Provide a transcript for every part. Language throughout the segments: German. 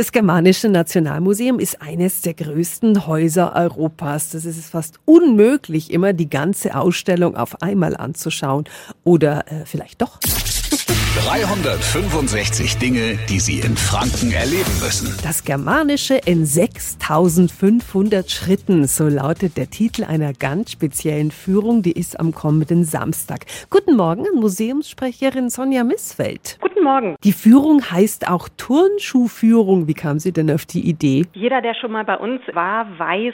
Das Germanische Nationalmuseum ist eines der größten Häuser Europas. Das ist fast unmöglich, immer die ganze Ausstellung auf einmal anzuschauen. Oder äh, vielleicht doch. 365 Dinge, die Sie in Franken erleben müssen. Das Germanische in 6500 Schritten, so lautet der Titel einer ganz speziellen Führung, die ist am kommenden Samstag. Guten Morgen, Museumssprecherin Sonja Missfeld. Guten Morgen. Die Führung heißt auch Turnschuhführung. Wie kam sie denn auf die Idee? Jeder, der schon mal bei uns war, weiß,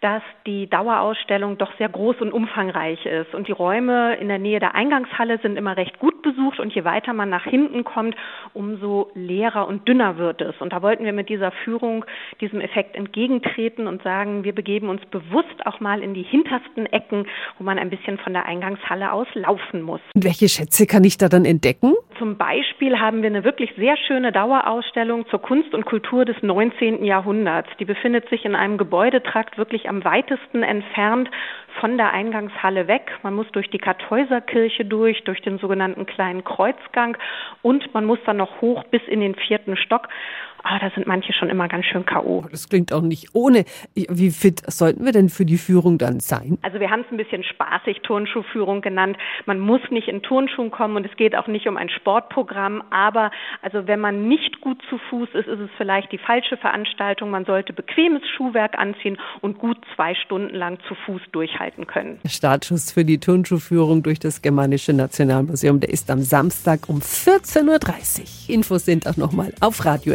dass die Dauerausstellung doch sehr groß und umfangreich ist. Und die Räume in der Nähe der Eingangshalle sind immer recht gut besucht. Und je weiter man nach hinten kommt, umso leerer und dünner wird es. Und da wollten wir mit dieser Führung diesem Effekt entgegentreten und sagen, wir begeben uns bewusst auch mal in die hintersten Ecken, wo man ein bisschen von der Eingangshalle aus laufen muss. Welche Schätze kann ich da dann entdecken? Zum Beispiel haben wir eine wirklich sehr schöne Dauerausstellung zur Kunst und Kultur des 19. Jahrhunderts. Die befindet sich in einem Gebäudetrakt wirklich am weitesten entfernt von der Eingangshalle weg. Man muss durch die Kartäuserkirche durch, durch den sogenannten kleinen Kreuzgang und man muss dann noch hoch bis in den vierten Stock ah, da sind manche schon immer ganz schön K.O. Oh, das klingt auch nicht ohne. Wie fit sollten wir denn für die Führung dann sein? Also wir haben es ein bisschen spaßig Turnschuhführung genannt. Man muss nicht in Turnschuhen kommen und es geht auch nicht um ein Sportprogramm. Aber also wenn man nicht gut zu Fuß ist, ist es vielleicht die falsche Veranstaltung. Man sollte bequemes Schuhwerk anziehen und gut zwei Stunden lang zu Fuß durchhalten können. Startschuss für die Turnschuhführung durch das Germanische Nationalmuseum, der ist am Samstag um 14.30 Uhr. Infos sind auch nochmal auf Radio